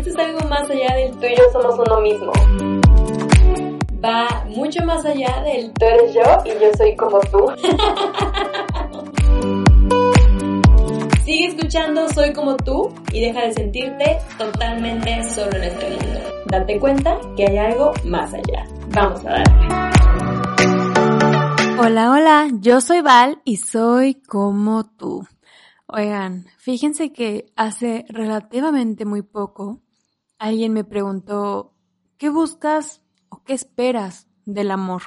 Esto es algo más allá del tú y yo somos uno mismo. Va mucho más allá del tú eres yo y yo soy como tú. Sigue escuchando Soy como tú y deja de sentirte totalmente solo en este mundo. Date cuenta que hay algo más allá. Vamos a darle. Hola, hola, yo soy Val y soy como tú. Oigan, fíjense que hace relativamente muy poco alguien me preguntó, ¿qué buscas o qué esperas del amor?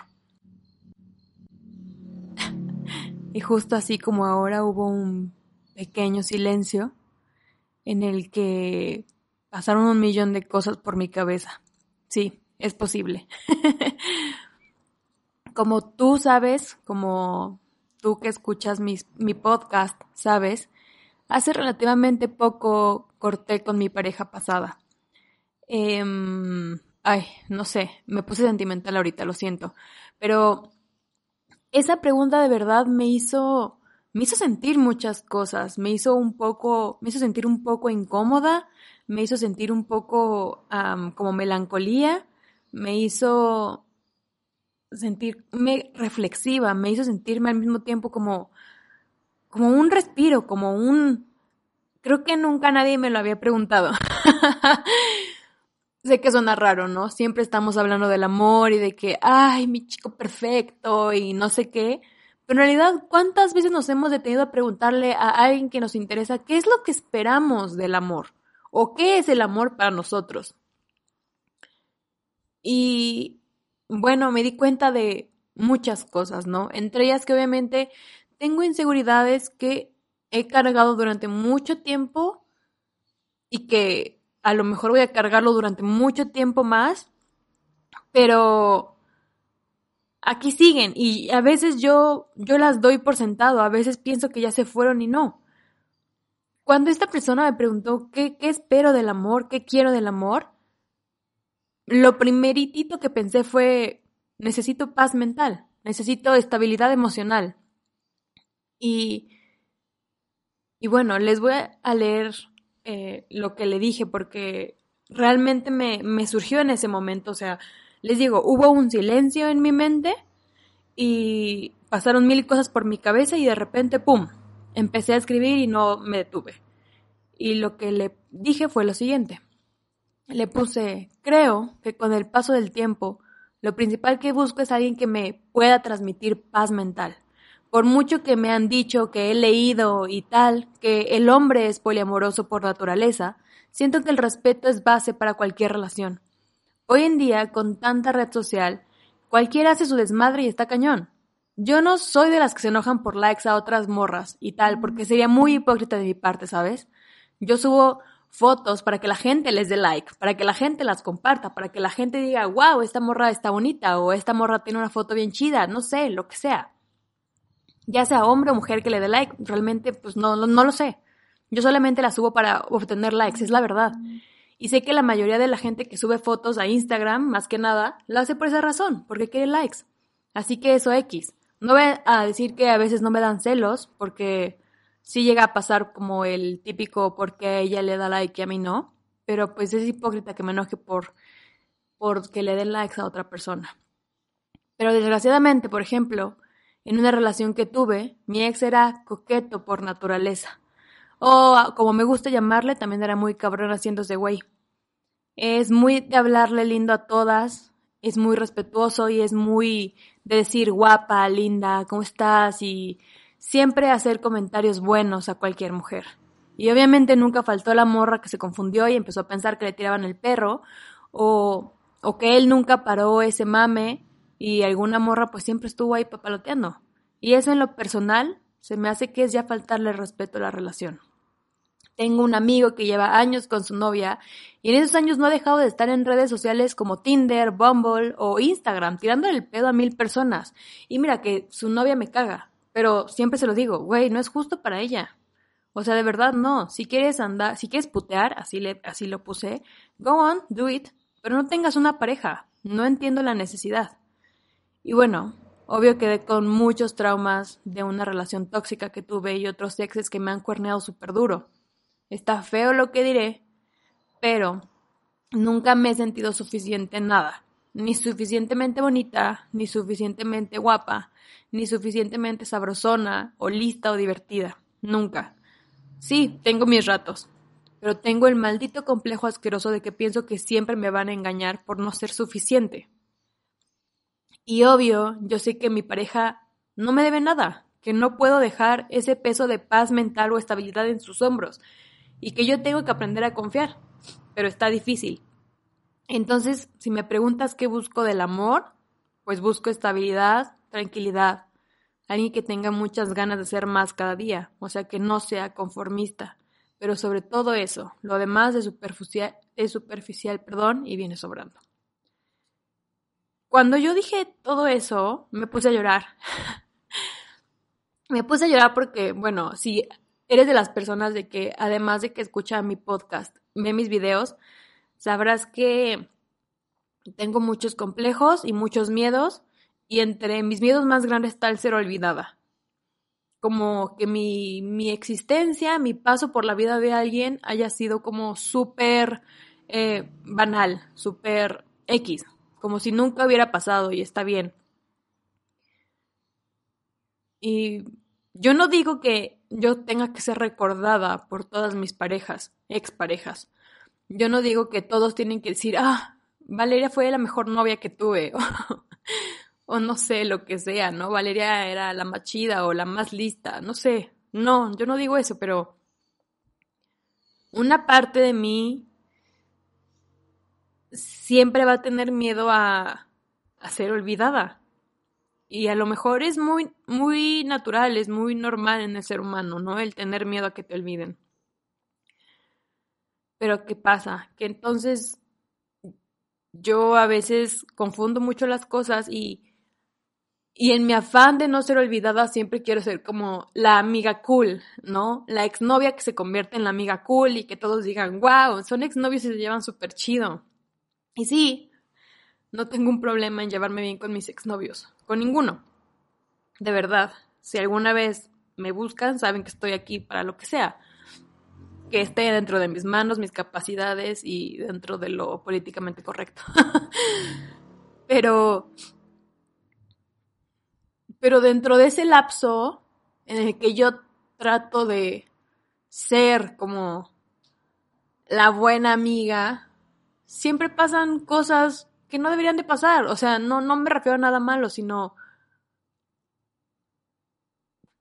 y justo así como ahora hubo un pequeño silencio en el que pasaron un millón de cosas por mi cabeza. Sí, es posible. como tú sabes, como tú que escuchas mi podcast, sabes, hace relativamente poco corté con mi pareja pasada. Em, ay, no sé, me puse sentimental ahorita, lo siento. Pero esa pregunta de verdad me hizo, me hizo sentir muchas cosas. Me hizo un poco, me hizo sentir un poco incómoda, me hizo sentir un poco como melancolía, me hizo sentirme reflexiva, me hizo sentirme al mismo tiempo como, como un respiro, como un... Creo que nunca nadie me lo había preguntado. sé que suena raro, ¿no? Siempre estamos hablando del amor y de que, ay, mi chico perfecto y no sé qué. Pero en realidad, ¿cuántas veces nos hemos detenido a preguntarle a alguien que nos interesa qué es lo que esperamos del amor? ¿O qué es el amor para nosotros? Y bueno, me di cuenta de muchas cosas, ¿no? Entre ellas que obviamente tengo inseguridades que he cargado durante mucho tiempo y que a lo mejor voy a cargarlo durante mucho tiempo más, pero aquí siguen y a veces yo yo las doy por sentado, a veces pienso que ya se fueron y no. Cuando esta persona me preguntó qué, qué espero del amor, qué quiero del amor, lo primeritito que pensé fue, necesito paz mental, necesito estabilidad emocional. Y, y bueno, les voy a leer eh, lo que le dije porque realmente me, me surgió en ese momento. O sea, les digo, hubo un silencio en mi mente y pasaron mil cosas por mi cabeza y de repente, ¡pum!, empecé a escribir y no me detuve. Y lo que le dije fue lo siguiente. Le puse, creo que con el paso del tiempo, lo principal que busco es alguien que me pueda transmitir paz mental. Por mucho que me han dicho que he leído y tal, que el hombre es poliamoroso por naturaleza, siento que el respeto es base para cualquier relación. Hoy en día, con tanta red social, cualquiera hace su desmadre y está cañón. Yo no soy de las que se enojan por likes a otras morras y tal, porque sería muy hipócrita de mi parte, ¿sabes? Yo subo fotos para que la gente les dé like, para que la gente las comparta, para que la gente diga, wow, esta morra está bonita o esta morra tiene una foto bien chida, no sé, lo que sea. Ya sea hombre o mujer que le dé like, realmente pues no, no, lo sé. Yo solamente la subo para obtener likes, es la verdad. Y sé que la mayoría de la gente que sube fotos a Instagram, más que nada, la hace por esa razón, porque quiere likes. Así que eso X. No voy a decir que a veces no me dan celos, porque sí llega a pasar como el típico porque ella le da like y a mí no, pero pues es hipócrita que me enoje por porque le den likes a otra persona. Pero desgraciadamente, por ejemplo, en una relación que tuve, mi ex era coqueto por naturaleza. O como me gusta llamarle, también era muy cabrón haciéndose güey. Es muy de hablarle lindo a todas, es muy respetuoso y es muy de decir guapa, linda, ¿cómo estás? y siempre hacer comentarios buenos a cualquier mujer. Y obviamente nunca faltó la morra que se confundió y empezó a pensar que le tiraban el perro, o, o que él nunca paró ese mame y alguna morra pues siempre estuvo ahí papaloteando. Y eso en lo personal se me hace que es ya faltarle respeto a la relación. Tengo un amigo que lleva años con su novia y en esos años no ha dejado de estar en redes sociales como Tinder, Bumble o Instagram, tirando el pedo a mil personas. Y mira que su novia me caga, pero siempre se lo digo, güey, no es justo para ella. O sea, de verdad no. Si quieres andar, si quieres putear, así, le, así lo puse, go on, do it, pero no tengas una pareja. No entiendo la necesidad. Y bueno, obvio quedé con muchos traumas de una relación tóxica que tuve y otros exes que me han cuerneado súper duro. Está feo lo que diré, pero nunca me he sentido suficiente en nada, ni suficientemente bonita, ni suficientemente guapa, ni suficientemente sabrosona, o lista o divertida, nunca. Sí, tengo mis ratos, pero tengo el maldito complejo asqueroso de que pienso que siempre me van a engañar por no ser suficiente. Y obvio, yo sé que mi pareja no me debe nada, que no puedo dejar ese peso de paz mental o estabilidad en sus hombros, y que yo tengo que aprender a confiar, pero está difícil. Entonces, si me preguntas qué busco del amor, pues busco estabilidad, tranquilidad, alguien que tenga muchas ganas de ser más cada día, o sea, que no sea conformista, pero sobre todo eso, lo demás es superficial, es superficial perdón, y viene sobrando. Cuando yo dije todo eso, me puse a llorar. me puse a llorar porque, bueno, si eres de las personas de que, además de que escucha mi podcast, ve mis videos, sabrás que tengo muchos complejos y muchos miedos, y entre mis miedos más grandes está el ser olvidada. Como que mi, mi existencia, mi paso por la vida de alguien haya sido como súper eh, banal, súper X, como si nunca hubiera pasado y está bien. Y yo no digo que yo tenga que ser recordada por todas mis parejas, exparejas. Yo no digo que todos tienen que decir, ah, Valeria fue la mejor novia que tuve, o, no sé, lo que sea, ¿no? Valeria era la más chida o la más lista, no sé. No, yo no digo eso, pero una parte de mí siempre va a tener miedo a, a ser olvidada. Y a lo mejor es muy, muy natural, es muy normal en el ser humano, ¿no? El tener miedo a que te olviden. Pero ¿qué pasa? Que entonces yo a veces confundo mucho las cosas y, y en mi afán de no ser olvidada siempre quiero ser como la amiga cool, ¿no? La exnovia que se convierte en la amiga cool y que todos digan, wow, son exnovios y se llevan súper chido. Y sí, no tengo un problema en llevarme bien con mis exnovios, con ninguno. De verdad, si alguna vez me buscan, saben que estoy aquí para lo que sea. Que esté dentro de mis manos, mis capacidades y dentro de lo políticamente correcto. pero. Pero dentro de ese lapso en el que yo trato de ser como la buena amiga, siempre pasan cosas que no deberían de pasar. O sea, no, no me refiero a nada malo, sino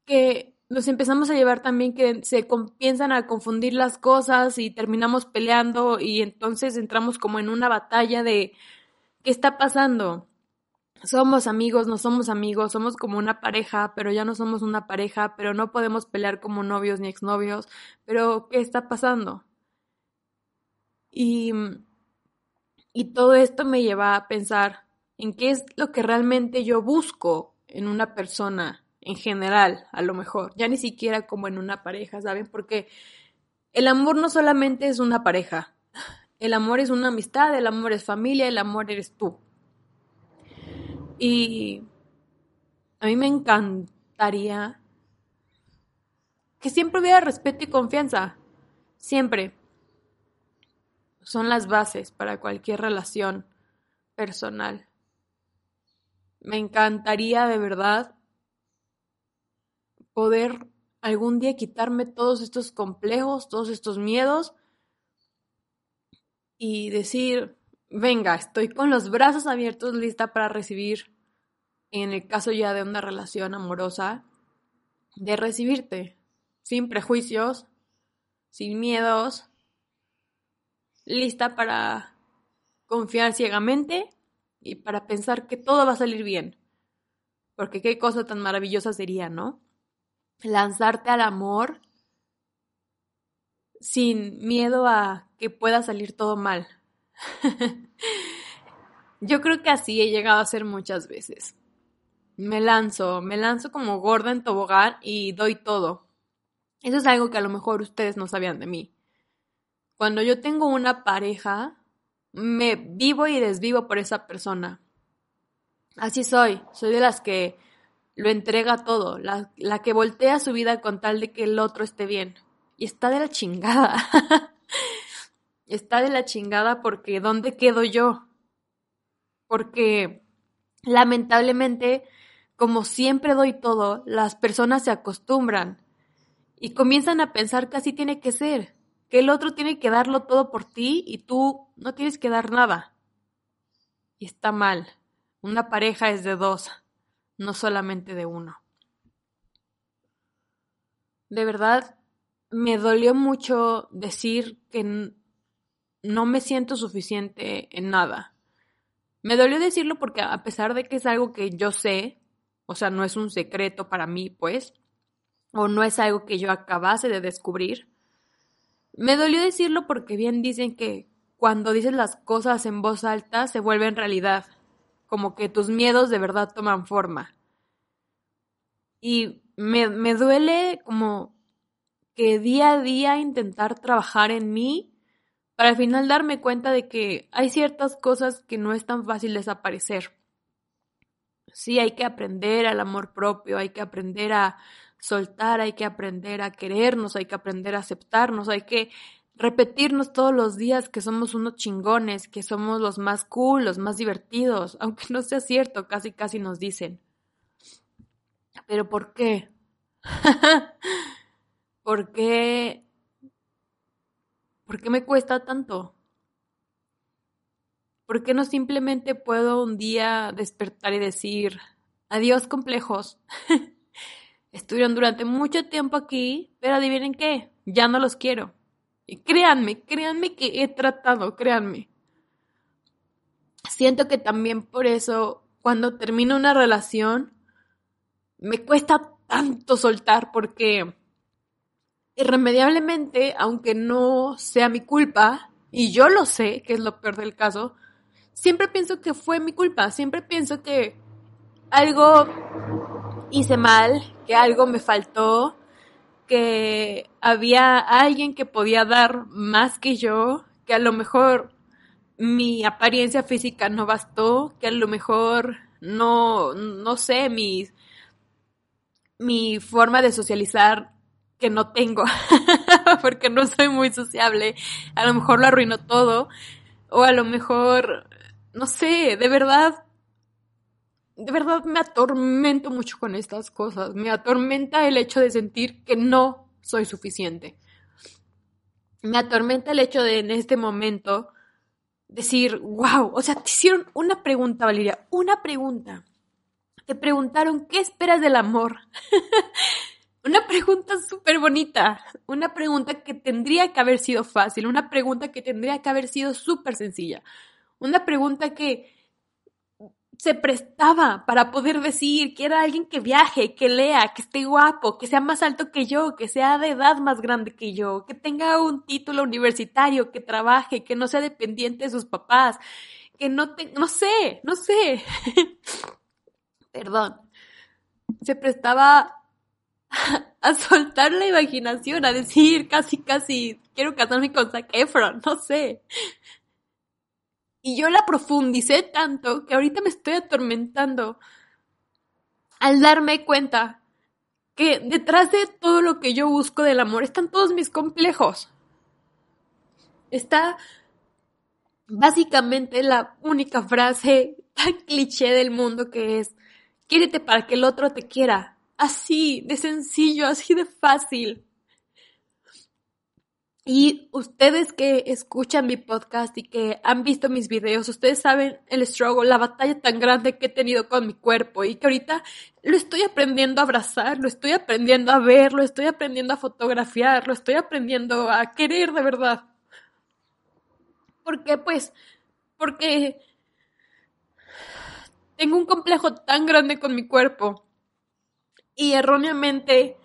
que nos empezamos a llevar también que se comienzan a confundir las cosas y terminamos peleando y entonces entramos como en una batalla de ¿qué está pasando? Somos amigos, no somos amigos, somos como una pareja, pero ya no somos una pareja, pero no podemos pelear como novios ni exnovios, pero ¿qué está pasando? Y y todo esto me lleva a pensar en qué es lo que realmente yo busco en una persona en general, a lo mejor, ya ni siquiera como en una pareja, ¿saben? Porque el amor no solamente es una pareja, el amor es una amistad, el amor es familia, el amor eres tú. Y a mí me encantaría que siempre hubiera respeto y confianza, siempre son las bases para cualquier relación personal. Me encantaría de verdad poder algún día quitarme todos estos complejos, todos estos miedos y decir, venga, estoy con los brazos abiertos lista para recibir, en el caso ya de una relación amorosa, de recibirte, sin prejuicios, sin miedos, lista para confiar ciegamente y para pensar que todo va a salir bien. Porque qué cosa tan maravillosa sería, ¿no? Lanzarte al amor sin miedo a que pueda salir todo mal. Yo creo que así he llegado a ser muchas veces. Me lanzo, me lanzo como gorda en tobogán y doy todo. Eso es algo que a lo mejor ustedes no sabían de mí. Cuando yo tengo una pareja, me vivo y desvivo por esa persona. Así soy, soy de las que lo entrega todo, la, la que voltea su vida con tal de que el otro esté bien. Y está de la chingada. está de la chingada porque ¿dónde quedo yo? Porque lamentablemente, como siempre doy todo, las personas se acostumbran y comienzan a pensar que así tiene que ser, que el otro tiene que darlo todo por ti y tú no tienes que dar nada. Y está mal. Una pareja es de dos, no solamente de uno. De verdad, me dolió mucho decir que no me siento suficiente en nada. Me dolió decirlo porque a pesar de que es algo que yo sé, o sea, no es un secreto para mí, pues, o no es algo que yo acabase de descubrir, me dolió decirlo porque bien dicen que cuando dices las cosas en voz alta se vuelven realidad, como que tus miedos de verdad toman forma. Y me, me duele como que día a día intentar trabajar en mí para al final darme cuenta de que hay ciertas cosas que no es tan fácil desaparecer. Sí, hay que aprender al amor propio, hay que aprender a soltar, hay que aprender a querernos, hay que aprender a aceptarnos, hay que repetirnos todos los días que somos unos chingones, que somos los más cool, los más divertidos, aunque no sea cierto, casi casi nos dicen. Pero ¿por qué? ¿Por qué? ¿Por qué me cuesta tanto? ¿Por qué no simplemente puedo un día despertar y decir, adiós complejos? Estuvieron durante mucho tiempo aquí, pero adivinen qué, ya no los quiero. Y créanme, créanme que he tratado, créanme. Siento que también por eso, cuando termino una relación, me cuesta tanto soltar porque irremediablemente, aunque no sea mi culpa, y yo lo sé, que es lo peor del caso, siempre pienso que fue mi culpa, siempre pienso que algo hice mal, que algo me faltó, que había alguien que podía dar más que yo, que a lo mejor mi apariencia física no bastó, que a lo mejor no, no sé, mi, mi forma de socializar que no tengo, porque no soy muy sociable, a lo mejor lo arruinó todo, o a lo mejor, no sé, de verdad, de verdad me atormento mucho con estas cosas, me atormenta el hecho de sentir que no soy suficiente. Me atormenta el hecho de en este momento decir, wow, o sea, te hicieron una pregunta, Valeria, una pregunta. Te preguntaron, ¿qué esperas del amor? Una pregunta súper bonita, una pregunta que tendría que haber sido fácil, una pregunta que tendría que haber sido súper sencilla, una pregunta que se prestaba para poder decir que era alguien que viaje, que lea, que esté guapo, que sea más alto que yo, que sea de edad más grande que yo, que tenga un título universitario, que trabaje, que no sea dependiente de sus papás, que no te, no sé, no sé. Perdón. Se prestaba a soltar la imaginación, a decir casi, casi, quiero casarme con Zac Efron, no sé. Y yo la profundicé tanto que ahorita me estoy atormentando al darme cuenta que detrás de todo lo que yo busco del amor están todos mis complejos. Está básicamente la única frase tan cliché del mundo que es, quiérete para que el otro te quiera. Así, de sencillo, así de fácil. Y ustedes que escuchan mi podcast y que han visto mis videos, ustedes saben el struggle, la batalla tan grande que he tenido con mi cuerpo y que ahorita lo estoy aprendiendo a abrazar, lo estoy aprendiendo a ver, lo estoy aprendiendo a fotografiar, lo estoy aprendiendo a querer de verdad. ¿Por qué? Pues porque tengo un complejo tan grande con mi cuerpo y erróneamente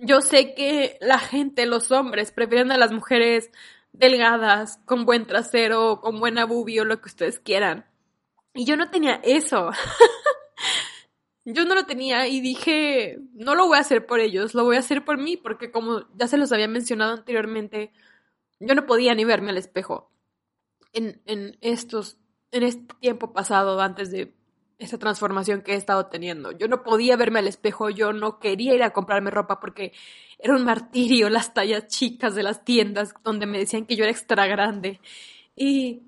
yo sé que la gente, los hombres, prefieren a las mujeres delgadas, con buen trasero, con buena boobie lo que ustedes quieran. Y yo no tenía eso. yo no lo tenía y dije, no lo voy a hacer por ellos, lo voy a hacer por mí, porque como ya se los había mencionado anteriormente, yo no podía ni verme al espejo en, en estos, en este tiempo pasado antes de esa transformación que he estado teniendo. Yo no podía verme al espejo, yo no quería ir a comprarme ropa porque era un martirio las tallas chicas de las tiendas donde me decían que yo era extra grande. Y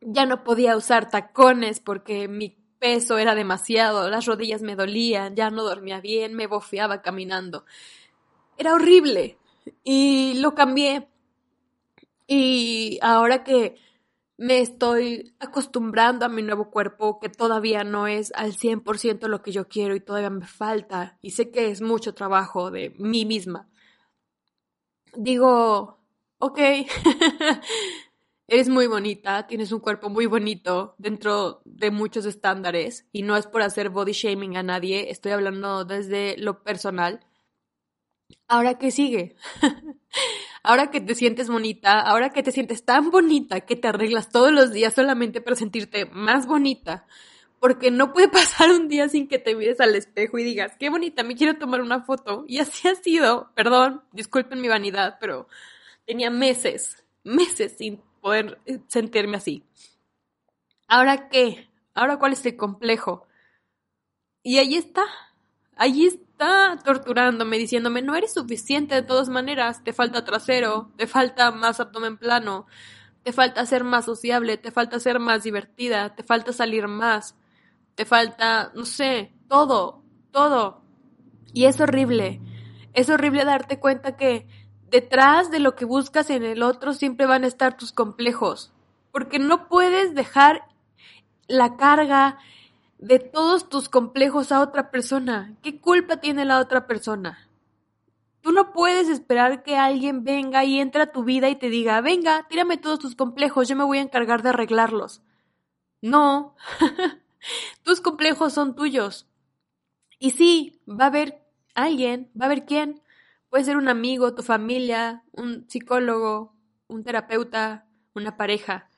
ya no podía usar tacones porque mi peso era demasiado, las rodillas me dolían, ya no dormía bien, me bofeaba caminando. Era horrible. Y lo cambié. Y ahora que me estoy acostumbrando a mi nuevo cuerpo, que todavía no es al 100% lo que yo quiero y todavía me falta, y sé que es mucho trabajo de mí misma. Digo, ok, eres muy bonita, tienes un cuerpo muy bonito dentro de muchos estándares, y no es por hacer body shaming a nadie, estoy hablando desde lo personal. Ahora, ¿qué sigue? ahora que te sientes bonita, ahora que te sientes tan bonita que te arreglas todos los días solamente para sentirte más bonita, porque no puede pasar un día sin que te mires al espejo y digas, qué bonita, me quiero tomar una foto. Y así ha sido, perdón, disculpen mi vanidad, pero tenía meses, meses sin poder eh, sentirme así. ¿Ahora qué? ¿Ahora cuál es el complejo? Y ahí está, ahí está torturándome, diciéndome, no eres suficiente de todas maneras, te falta trasero, te falta más abdomen plano, te falta ser más sociable, te falta ser más divertida, te falta salir más, te falta, no sé, todo, todo. Y es horrible, es horrible darte cuenta que detrás de lo que buscas en el otro siempre van a estar tus complejos, porque no puedes dejar la carga, de todos tus complejos a otra persona. ¿Qué culpa tiene la otra persona? Tú no puedes esperar que alguien venga y entre a tu vida y te diga, venga, tírame todos tus complejos, yo me voy a encargar de arreglarlos. No, tus complejos son tuyos. Y sí, va a haber alguien, va a haber quién. Puede ser un amigo, tu familia, un psicólogo, un terapeuta, una pareja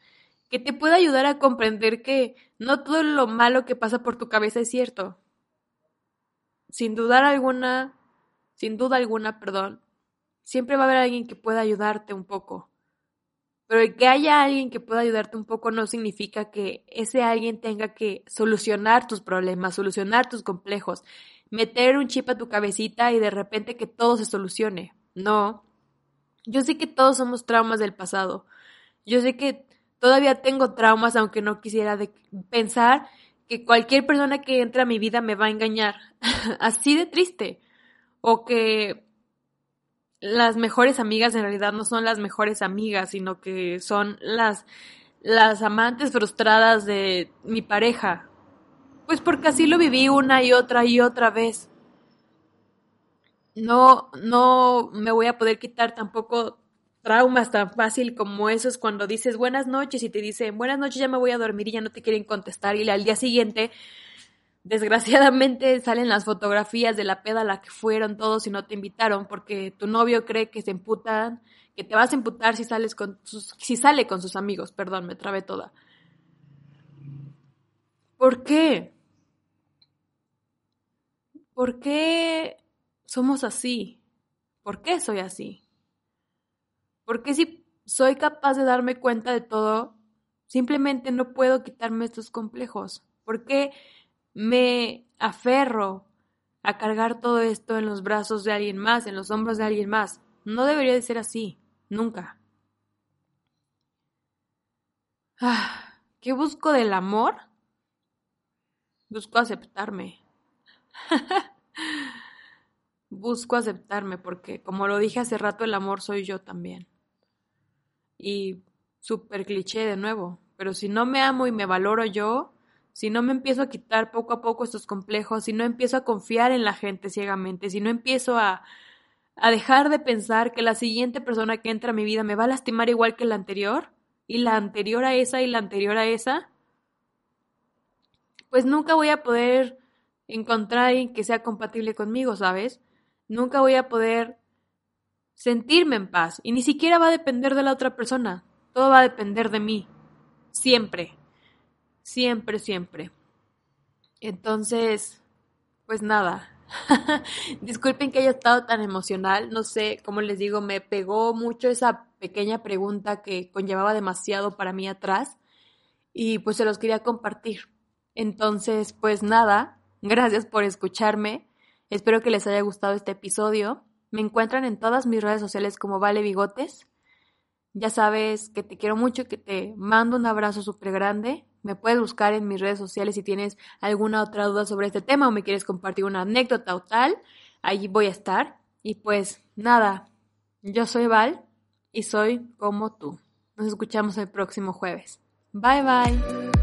que te pueda ayudar a comprender que no todo lo malo que pasa por tu cabeza es cierto. Sin dudar alguna, sin duda alguna, perdón, siempre va a haber alguien que pueda ayudarte un poco. Pero que haya alguien que pueda ayudarte un poco no significa que ese alguien tenga que solucionar tus problemas, solucionar tus complejos, meter un chip a tu cabecita y de repente que todo se solucione. No. Yo sé que todos somos traumas del pasado. Yo sé que Todavía tengo traumas, aunque no quisiera pensar que cualquier persona que entre a mi vida me va a engañar. Así de triste. O que las mejores amigas en realidad no son las mejores amigas, sino que son las, las amantes frustradas de mi pareja. Pues porque así lo viví una y otra y otra vez. No, no me voy a poder quitar tampoco traumas tan fácil como eso es cuando dices buenas noches y te dicen buenas noches, ya me voy a dormir y ya no te quieren contestar y al día siguiente, desgraciadamente, salen las fotografías de la peda a la que fueron todos y no te invitaron porque tu novio cree que se emputan, que te vas a emputar si sales con sus, si sale con sus amigos, perdón, me trabé toda. ¿Por qué? ¿Por qué somos así? ¿Por qué soy así? Porque si soy capaz de darme cuenta de todo, simplemente no puedo quitarme estos complejos. ¿Por qué me aferro a cargar todo esto en los brazos de alguien más, en los hombros de alguien más? No debería de ser así, nunca. Ah, ¿Qué busco del amor? Busco aceptarme. busco aceptarme porque, como lo dije hace rato, el amor soy yo también y súper cliché de nuevo, pero si no me amo y me valoro yo, si no me empiezo a quitar poco a poco estos complejos, si no empiezo a confiar en la gente ciegamente, si no empiezo a, a dejar de pensar que la siguiente persona que entra a mi vida me va a lastimar igual que la anterior, y la anterior a esa y la anterior a esa, pues nunca voy a poder encontrar alguien que sea compatible conmigo, ¿sabes? Nunca voy a poder sentirme en paz. Y ni siquiera va a depender de la otra persona. Todo va a depender de mí. Siempre. Siempre, siempre. Entonces, pues nada. Disculpen que haya estado tan emocional. No sé, como les digo, me pegó mucho esa pequeña pregunta que conllevaba demasiado para mí atrás. Y pues se los quería compartir. Entonces, pues nada, gracias por escucharme. Espero que les haya gustado este episodio. Me encuentran en todas mis redes sociales como Vale Bigotes. Ya sabes que te quiero mucho, que te mando un abrazo súper grande. Me puedes buscar en mis redes sociales si tienes alguna otra duda sobre este tema o me quieres compartir una anécdota o tal. Allí voy a estar. Y pues nada, yo soy Val y soy como tú. Nos escuchamos el próximo jueves. Bye bye.